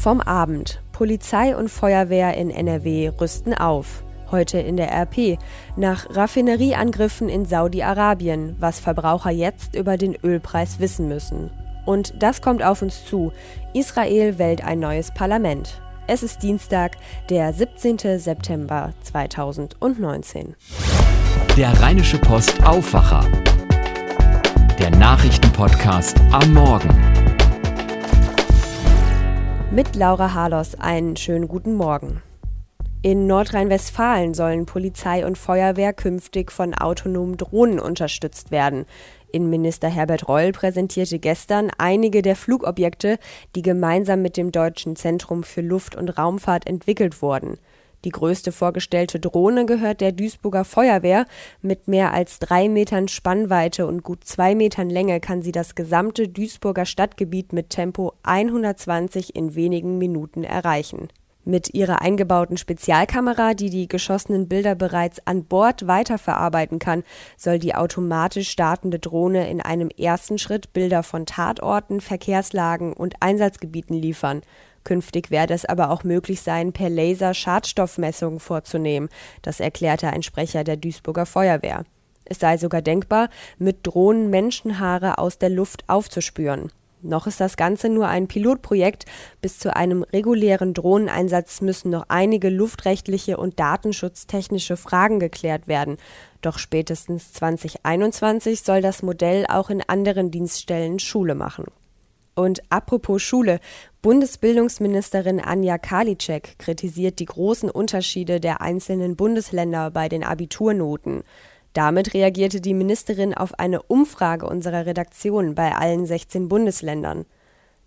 Vom Abend. Polizei und Feuerwehr in NRW rüsten auf. Heute in der RP. Nach Raffinerieangriffen in Saudi-Arabien, was Verbraucher jetzt über den Ölpreis wissen müssen. Und das kommt auf uns zu. Israel wählt ein neues Parlament. Es ist Dienstag, der 17. September 2019. Der Rheinische Post Aufwacher. Der Nachrichtenpodcast am Morgen. Mit Laura Harlos einen schönen guten Morgen. In Nordrhein-Westfalen sollen Polizei und Feuerwehr künftig von autonomen Drohnen unterstützt werden. Innenminister Herbert Reul präsentierte gestern einige der Flugobjekte, die gemeinsam mit dem Deutschen Zentrum für Luft- und Raumfahrt entwickelt wurden. Die größte vorgestellte Drohne gehört der Duisburger Feuerwehr. Mit mehr als drei Metern Spannweite und gut zwei Metern Länge kann sie das gesamte Duisburger Stadtgebiet mit Tempo 120 in wenigen Minuten erreichen. Mit ihrer eingebauten Spezialkamera, die die geschossenen Bilder bereits an Bord weiterverarbeiten kann, soll die automatisch startende Drohne in einem ersten Schritt Bilder von Tatorten, Verkehrslagen und Einsatzgebieten liefern. Künftig werde es aber auch möglich sein, per Laser Schadstoffmessungen vorzunehmen. Das erklärte ein Sprecher der Duisburger Feuerwehr. Es sei sogar denkbar, mit Drohnen Menschenhaare aus der Luft aufzuspüren. Noch ist das Ganze nur ein Pilotprojekt. Bis zu einem regulären Drohneneinsatz müssen noch einige luftrechtliche und datenschutztechnische Fragen geklärt werden. Doch spätestens 2021 soll das Modell auch in anderen Dienststellen Schule machen. Und apropos Schule, Bundesbildungsministerin Anja Karliczek kritisiert die großen Unterschiede der einzelnen Bundesländer bei den Abiturnoten. Damit reagierte die Ministerin auf eine Umfrage unserer Redaktion bei allen 16 Bundesländern.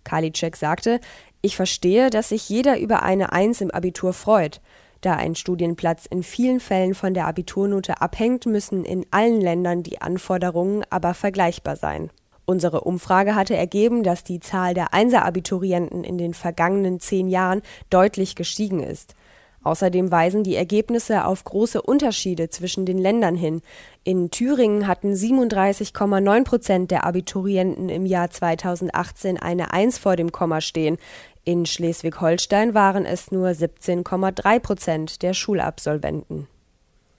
Karliczek sagte, ich verstehe, dass sich jeder über eine Eins im Abitur freut. Da ein Studienplatz in vielen Fällen von der Abiturnote abhängt, müssen in allen Ländern die Anforderungen aber vergleichbar sein. Unsere Umfrage hatte ergeben, dass die Zahl der Einser-Abiturienten in den vergangenen zehn Jahren deutlich gestiegen ist. Außerdem weisen die Ergebnisse auf große Unterschiede zwischen den Ländern hin. In Thüringen hatten 37,9 Prozent der Abiturienten im Jahr 2018 eine Eins vor dem Komma stehen. In Schleswig-Holstein waren es nur 17,3 Prozent der Schulabsolventen.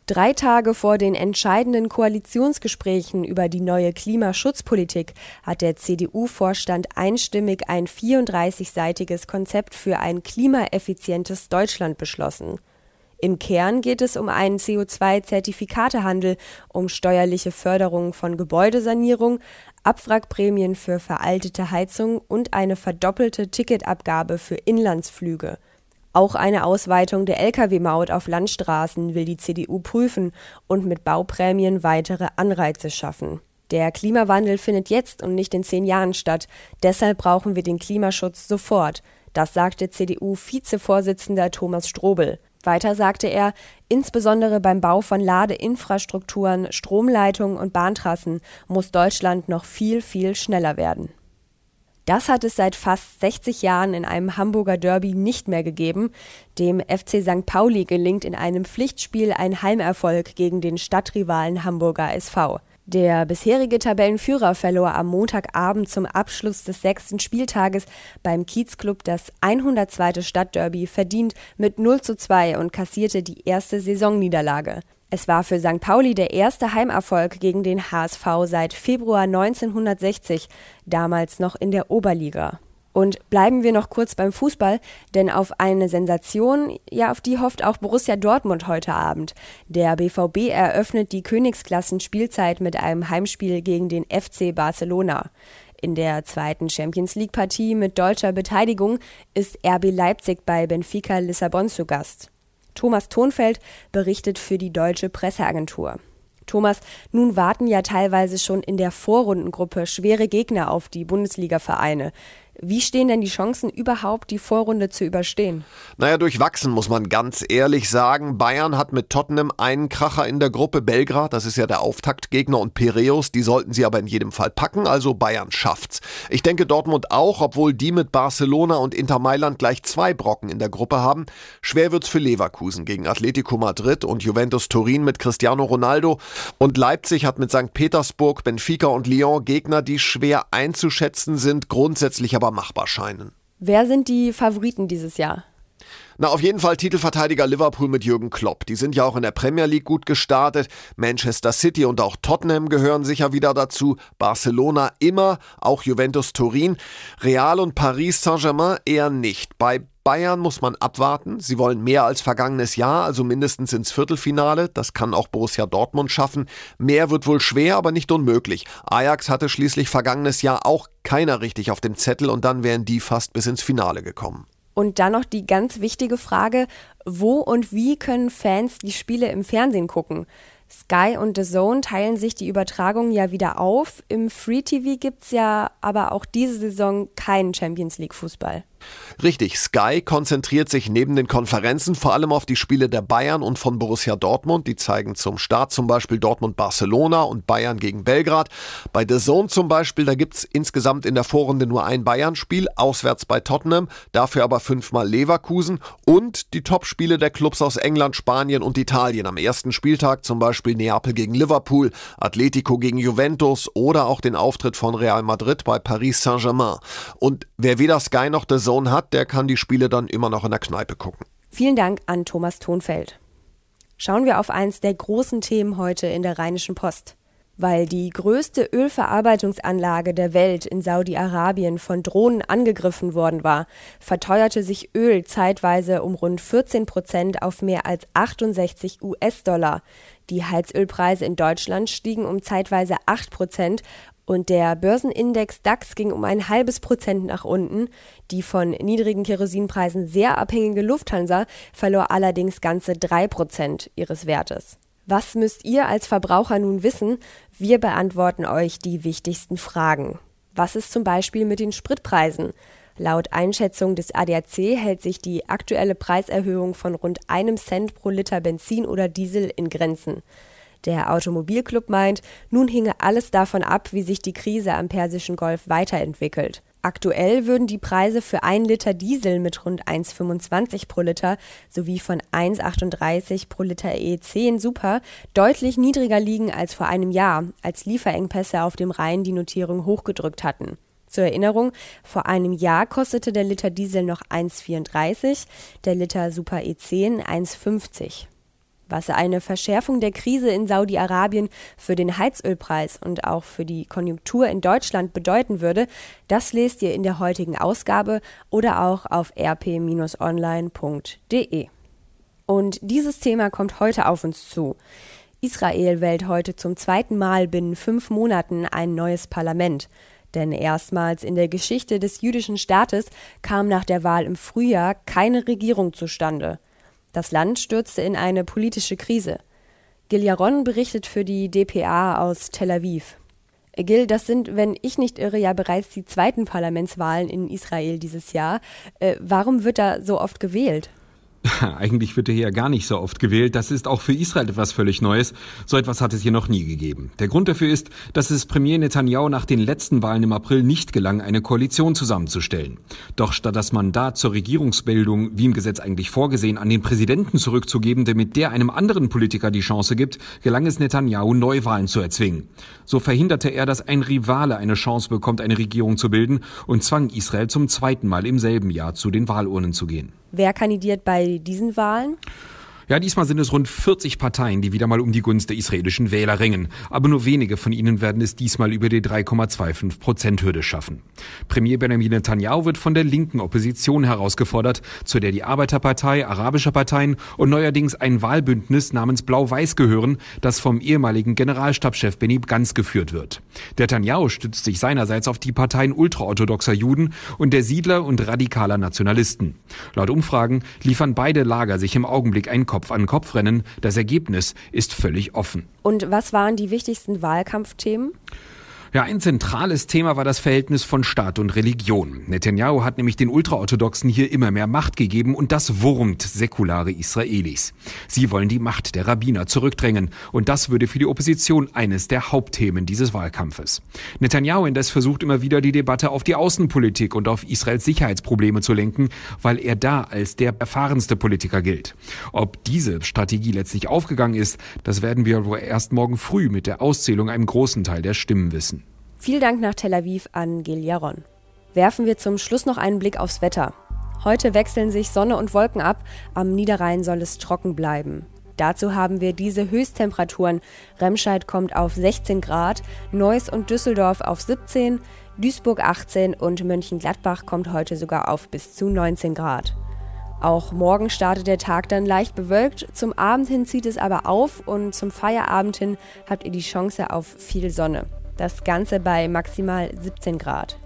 Drei Tage vor den entscheidenden Koalitionsgesprächen über die neue Klimaschutzpolitik hat der CDU-Vorstand einstimmig ein 34-seitiges Konzept für ein klimaeffizientes Deutschland beschlossen. Im Kern geht es um einen CO2-Zertifikatehandel, um steuerliche Förderung von Gebäudesanierung, Abwrackprämien für veraltete Heizung und eine verdoppelte Ticketabgabe für Inlandsflüge. Auch eine Ausweitung der Lkw-Maut auf Landstraßen will die CDU prüfen und mit Bauprämien weitere Anreize schaffen. Der Klimawandel findet jetzt und nicht in zehn Jahren statt. Deshalb brauchen wir den Klimaschutz sofort. Das sagte CDU-Vizevorsitzender Thomas Strobel. Weiter sagte er, insbesondere beim Bau von Ladeinfrastrukturen, Stromleitungen und Bahntrassen muss Deutschland noch viel, viel schneller werden. Das hat es seit fast 60 Jahren in einem Hamburger Derby nicht mehr gegeben. Dem FC St. Pauli gelingt in einem Pflichtspiel ein Heimerfolg gegen den Stadtrivalen Hamburger SV. Der bisherige Tabellenführer verlor am Montagabend zum Abschluss des sechsten Spieltages beim Kiezclub das 102. Stadtderby verdient mit 0 zu 2 und kassierte die erste Saisonniederlage. Es war für St. Pauli der erste Heimerfolg gegen den HSV seit Februar 1960, damals noch in der Oberliga. Und bleiben wir noch kurz beim Fußball, denn auf eine Sensation, ja, auf die hofft auch Borussia Dortmund heute Abend. Der BVB eröffnet die Königsklassenspielzeit mit einem Heimspiel gegen den FC Barcelona. In der zweiten Champions League Partie mit deutscher Beteiligung ist RB Leipzig bei Benfica Lissabon zu Gast. Thomas Thonfeld berichtet für die Deutsche Presseagentur. Thomas, nun warten ja teilweise schon in der Vorrundengruppe schwere Gegner auf die Bundesliga-Vereine. Wie stehen denn die Chancen, überhaupt die Vorrunde zu überstehen? Naja, durchwachsen muss man ganz ehrlich sagen. Bayern hat mit Tottenham einen Kracher in der Gruppe. Belgrad, das ist ja der Auftaktgegner, und Piräus, die sollten sie aber in jedem Fall packen. Also Bayern schafft's. Ich denke Dortmund auch, obwohl die mit Barcelona und Inter Mailand gleich zwei Brocken in der Gruppe haben. Schwer wird's für Leverkusen gegen Atletico Madrid und Juventus Turin mit Cristiano Ronaldo. Und Leipzig hat mit St. Petersburg, Benfica und Lyon Gegner, die schwer einzuschätzen sind, grundsätzlich aber aber machbar scheinen. Wer sind die Favoriten dieses Jahr? Na, auf jeden Fall Titelverteidiger Liverpool mit Jürgen Klopp. Die sind ja auch in der Premier League gut gestartet. Manchester City und auch Tottenham gehören sicher wieder dazu. Barcelona immer, auch Juventus Turin. Real und Paris Saint-Germain eher nicht. Bei Bayern muss man abwarten. Sie wollen mehr als vergangenes Jahr, also mindestens ins Viertelfinale. Das kann auch Borussia Dortmund schaffen. Mehr wird wohl schwer, aber nicht unmöglich. Ajax hatte schließlich vergangenes Jahr auch keiner richtig auf dem Zettel und dann wären die fast bis ins Finale gekommen. Und dann noch die ganz wichtige Frage, wo und wie können Fans die Spiele im Fernsehen gucken? Sky und The Zone teilen sich die Übertragung ja wieder auf. Im Free TV gibt es ja aber auch diese Saison keinen Champions League Fußball. Richtig, Sky konzentriert sich neben den Konferenzen vor allem auf die Spiele der Bayern und von Borussia Dortmund. Die zeigen zum Start zum Beispiel Dortmund-Barcelona und Bayern gegen Belgrad. Bei The Zone zum Beispiel, da gibt es insgesamt in der Vorrunde nur ein Bayern-Spiel, auswärts bei Tottenham, dafür aber fünfmal Leverkusen und die Topspiele der Clubs aus England, Spanien und Italien. Am ersten Spieltag zum Beispiel Neapel gegen Liverpool, Atletico gegen Juventus oder auch den Auftritt von Real Madrid bei Paris Saint-Germain. Und wer weder Sky noch The Zone Zone hat, der kann die Spiele dann immer noch in der Kneipe gucken. Vielen Dank an Thomas Thonfeld. Schauen wir auf eins der großen Themen heute in der Rheinischen Post. Weil die größte Ölverarbeitungsanlage der Welt in Saudi-Arabien von Drohnen angegriffen worden war, verteuerte sich Öl zeitweise um rund 14 Prozent auf mehr als 68 US-Dollar. Die Heizölpreise in Deutschland stiegen um zeitweise 8 Prozent und der Börsenindex DAX ging um ein halbes Prozent nach unten. Die von niedrigen Kerosinpreisen sehr abhängige Lufthansa verlor allerdings ganze drei Prozent ihres Wertes. Was müsst ihr als Verbraucher nun wissen? Wir beantworten euch die wichtigsten Fragen. Was ist zum Beispiel mit den Spritpreisen? Laut Einschätzung des ADAC hält sich die aktuelle Preiserhöhung von rund einem Cent pro Liter Benzin oder Diesel in Grenzen. Der Automobilclub meint, nun hinge alles davon ab, wie sich die Krise am Persischen Golf weiterentwickelt. Aktuell würden die Preise für ein Liter Diesel mit rund 1,25 pro Liter sowie von 1,38 pro Liter E10 Super deutlich niedriger liegen als vor einem Jahr, als Lieferengpässe auf dem Rhein die Notierung hochgedrückt hatten. Zur Erinnerung, vor einem Jahr kostete der Liter Diesel noch 1,34, der Liter Super E10 1,50. Was eine Verschärfung der Krise in Saudi-Arabien für den Heizölpreis und auch für die Konjunktur in Deutschland bedeuten würde, das lest ihr in der heutigen Ausgabe oder auch auf rp-online.de. Und dieses Thema kommt heute auf uns zu. Israel wählt heute zum zweiten Mal binnen fünf Monaten ein neues Parlament. Denn erstmals in der Geschichte des jüdischen Staates kam nach der Wahl im Frühjahr keine Regierung zustande. Das Land stürzte in eine politische Krise. Gil Yaron berichtet für die dpa aus Tel Aviv. Gil, das sind, wenn ich nicht irre, ja bereits die zweiten Parlamentswahlen in Israel dieses Jahr. Äh, warum wird da so oft gewählt? Eigentlich wird er hier gar nicht so oft gewählt. Das ist auch für Israel etwas völlig Neues. So etwas hat es hier noch nie gegeben. Der Grund dafür ist, dass es Premier Netanyahu nach den letzten Wahlen im April nicht gelang, eine Koalition zusammenzustellen. Doch statt das Mandat zur Regierungsbildung, wie im Gesetz eigentlich vorgesehen, an den Präsidenten zurückzugeben, damit der einem anderen Politiker die Chance gibt, gelang es Netanyahu, Neuwahlen zu erzwingen. So verhinderte er, dass ein Rivale eine Chance bekommt, eine Regierung zu bilden und zwang Israel zum zweiten Mal im selben Jahr zu den Wahlurnen zu gehen. Wer kandidiert bei diesen Wahlen? Ja, diesmal sind es rund 40 Parteien, die wieder mal um die Gunst der israelischen Wähler ringen. Aber nur wenige von ihnen werden es diesmal über die 3,25 Prozent Hürde schaffen. Premier Benjamin Netanyahu wird von der linken Opposition herausgefordert, zu der die Arbeiterpartei, arabische Parteien und neuerdings ein Wahlbündnis namens Blau-Weiß gehören, das vom ehemaligen Generalstabschef Benny Gantz geführt wird. Netanyahu stützt sich seinerseits auf die Parteien ultraorthodoxer Juden und der Siedler und radikaler Nationalisten. Laut Umfragen liefern beide Lager sich im Augenblick ein Kopf-an-Kopf-Rennen. Das Ergebnis ist völlig offen. Und was waren die wichtigsten Wahlkampfthemen? Ja, ein zentrales Thema war das Verhältnis von Staat und Religion. Netanyahu hat nämlich den Ultraorthodoxen hier immer mehr Macht gegeben und das wurmt säkulare Israelis. Sie wollen die Macht der Rabbiner zurückdrängen und das würde für die Opposition eines der Hauptthemen dieses Wahlkampfes. Netanyahu indes versucht immer wieder die Debatte auf die Außenpolitik und auf Israels Sicherheitsprobleme zu lenken, weil er da als der erfahrenste Politiker gilt. Ob diese Strategie letztlich aufgegangen ist, das werden wir wohl erst morgen früh mit der Auszählung einem großen Teil der Stimmen wissen. Vielen Dank nach Tel Aviv an Gil Yaron. Werfen wir zum Schluss noch einen Blick aufs Wetter. Heute wechseln sich Sonne und Wolken ab, am Niederrhein soll es trocken bleiben. Dazu haben wir diese Höchsttemperaturen. Remscheid kommt auf 16 Grad, Neuss und Düsseldorf auf 17, Duisburg 18 und Mönchengladbach kommt heute sogar auf bis zu 19 Grad. Auch morgen startet der Tag dann leicht bewölkt, zum Abend hin zieht es aber auf und zum Feierabend hin habt ihr die Chance auf viel Sonne. Das Ganze bei maximal 17 Grad.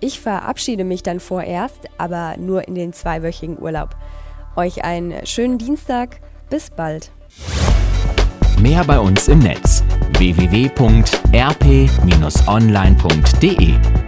Ich verabschiede mich dann vorerst, aber nur in den zweiwöchigen Urlaub. Euch einen schönen Dienstag, bis bald. Mehr bei uns im Netz www.rp-online.de